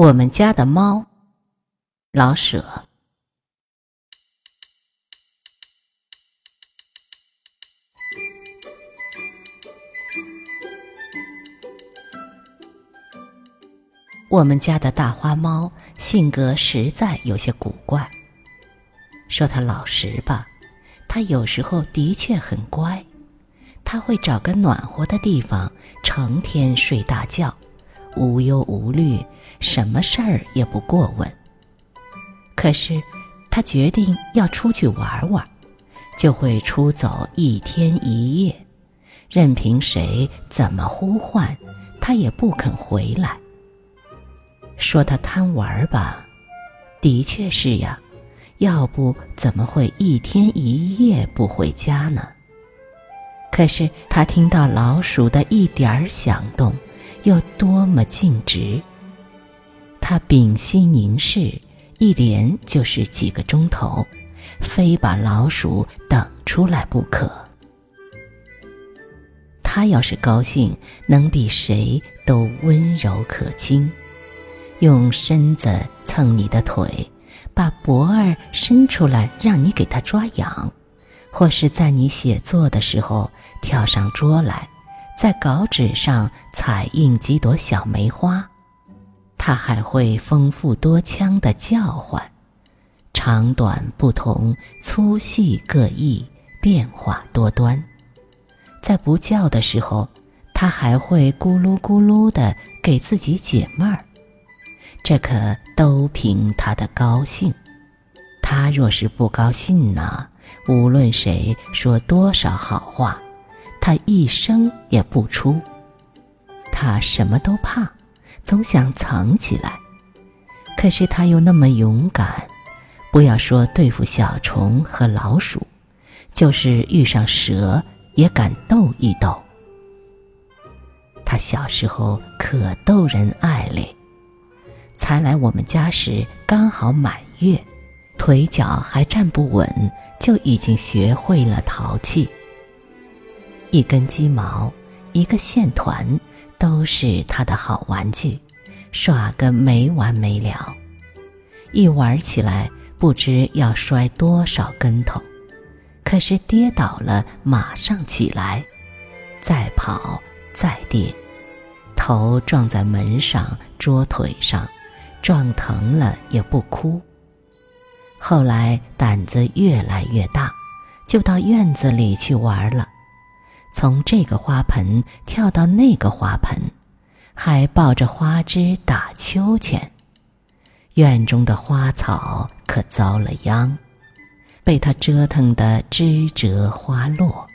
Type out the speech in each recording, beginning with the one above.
我们家的猫，老舍。我们家的大花猫性格实在有些古怪。说它老实吧，它有时候的确很乖，它会找个暖和的地方，成天睡大觉。无忧无虑，什么事儿也不过问。可是，他决定要出去玩玩，就会出走一天一夜，任凭谁怎么呼唤，他也不肯回来。说他贪玩吧，的确是呀，要不怎么会一天一夜不回家呢？可是他听到老鼠的一点儿响动。又多么尽职！他屏息凝视，一连就是几个钟头，非把老鼠等出来不可。他要是高兴，能比谁都温柔可亲，用身子蹭你的腿，把脖儿伸出来让你给他抓痒，或是在你写作的时候跳上桌来。在稿纸上彩印几朵小梅花，它还会丰富多腔的叫唤，长短不同，粗细各异，变化多端。在不叫的时候，它还会咕噜咕噜的给自己解闷儿，这可都凭它的高兴。它若是不高兴呢，无论谁说多少好话。他一声也不出，他什么都怕，总想藏起来。可是他又那么勇敢，不要说对付小虫和老鼠，就是遇上蛇也敢斗一斗。他小时候可逗人爱嘞，才来我们家时刚好满月，腿脚还站不稳，就已经学会了淘气。一根鸡毛，一个线团，都是他的好玩具，耍个没完没了。一玩起来，不知要摔多少跟头，可是跌倒了马上起来，再跑再跌，头撞在门上、桌腿上，撞疼了也不哭。后来胆子越来越大，就到院子里去玩了。从这个花盆跳到那个花盆，还抱着花枝打秋千。院中的花草可遭了殃，被他折腾得枝折花落。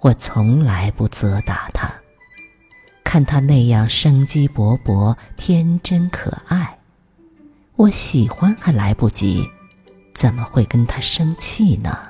我从来不责打他，看他那样生机勃勃、天真可爱，我喜欢还来不及，怎么会跟他生气呢？